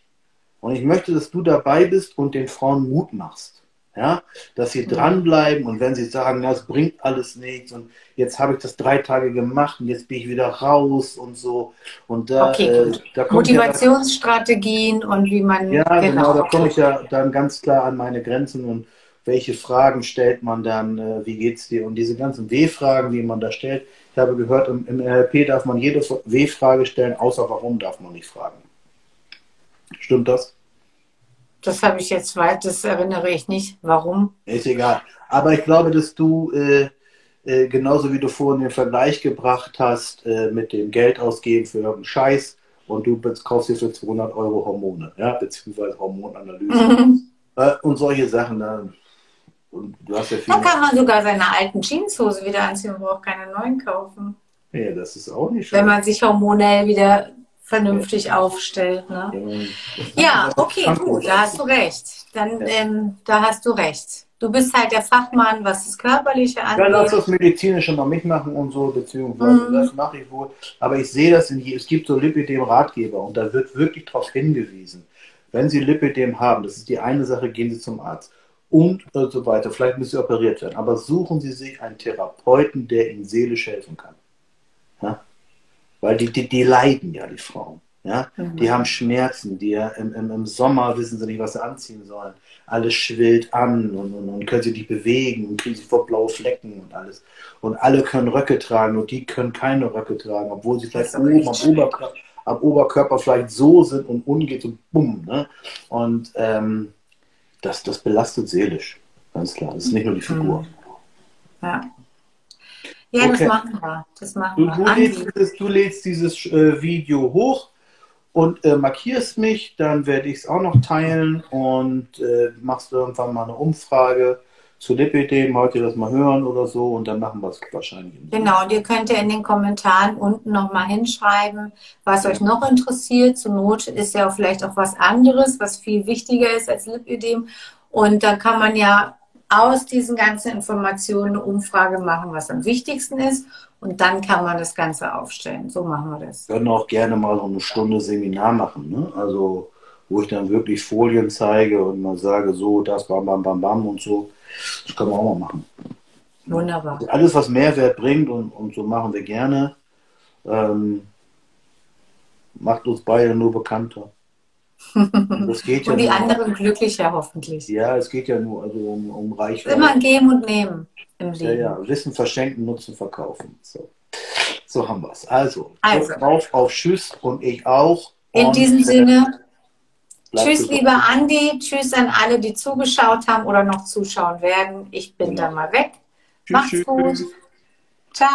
Und ich möchte, dass du dabei bist und den Frauen Mut machst. Ja, dass sie dranbleiben und wenn sie sagen, das bringt alles nichts und jetzt habe ich das drei Tage gemacht und jetzt bin ich wieder raus und so. Und da, Okay, äh, da kommt ja Motivationsstrategien und wie man. ja, genau, da komme ich ja dann ganz klar an meine Grenzen und welche Fragen stellt man dann, äh, wie geht's dir und diese ganzen W-Fragen, die man da stellt. Ich habe gehört, im, im NLP darf man jede W-Frage stellen, außer warum darf man nicht fragen. Stimmt das? Das habe ich jetzt weit, das erinnere ich nicht. Warum? Ist egal. Aber ich glaube, dass du, äh, äh, genauso wie du vorhin den Vergleich gebracht hast, äh, mit dem Geld ausgeben für irgendeinen Scheiß und du kaufst dir für 200 Euro Hormone, ja, beziehungsweise Hormonanalyse äh, und solche Sachen. Dann, und du hast ja viel. Da kann man sogar seine alten Jeanshose wieder anziehen und braucht keine neuen kaufen. Ja, das ist auch nicht Wenn schlimm. man sich hormonell wieder vernünftig aufstellt. Ne? Ja, okay, gut, da hast du recht. Dann, ähm, da hast du recht. Du bist halt der Fachmann, was das Körperliche Ja, lass angeht. das Medizinische mal mitmachen und so, beziehungsweise Mhm. das mache ich wohl. Aber ich sehe das in es gibt so Lipidem-Ratgeber und da wird wirklich darauf hingewiesen. Wenn Sie Lipidem haben, das ist die eine Sache, gehen Sie zum Arzt und äh, so weiter. Vielleicht müssen Sie operiert werden, aber suchen Sie sich einen Therapeuten, der Ihnen seelisch helfen kann. Ja? Weil die, die, die leiden ja, die Frauen. Ja? Mhm. Die haben Schmerzen, die im, im, im Sommer wissen sie nicht, was sie anziehen sollen. Alles schwillt an und, und, und können sie nicht bewegen und kriegen sie vor blaue Flecken und alles. Und alle können Röcke tragen und die können keine Röcke tragen, obwohl sie vielleicht oben am. Oberkörper, am Oberkörper vielleicht so sind und unten geht so bumm. Ne? Und ähm, das, das belastet seelisch, ganz klar. Das ist nicht nur die Figur. Ja, ja Okay. das machen wir. Das machen Du, wir. du, lädst dieses, du lädst dieses äh, Video hoch und äh, markierst mich, dann werde ich es auch noch teilen und äh, machst irgendwann mal eine Umfrage zu Lipidem, heute das mal hören oder so und dann machen wir es wahrscheinlich. Genau, und ihr könnt ja in den Kommentaren unten nochmal hinschreiben, was euch noch interessiert. Zur Not ist ja vielleicht auch was anderes, was viel wichtiger ist als Lipidem. Und da kann man ja aus diesen ganzen Informationen eine Umfrage machen, was am wichtigsten ist. Und dann kann man das Ganze aufstellen. So machen wir das. Wir können auch gerne mal so eine Stunde Seminar machen. Ne? Also, wo ich dann wirklich Folien zeige und mal sage, so, das, bam, bam, bam, bam und so. Das können wir auch mal machen. Wunderbar. Alles, was Mehrwert bringt und, und so machen wir gerne, ähm, macht uns beide nur bekannter. Das geht [LAUGHS] ja und die nur, anderen glücklicher hoffentlich. Ja, es geht ja nur also um, um Reichweite. Immer ein Geben und Nehmen im Leben. Ja, ja. Wissen verschenken, Nutzen verkaufen. So, so haben wir es. Also, also. Auf, auf Tschüss und ich auch. In und diesem Sinne. Tschüss, lieber Andi. Tschüss an alle, die zugeschaut haben oder noch zuschauen werden. Ich bin genau. dann mal weg. Tschüss, Macht's gut. Ciao.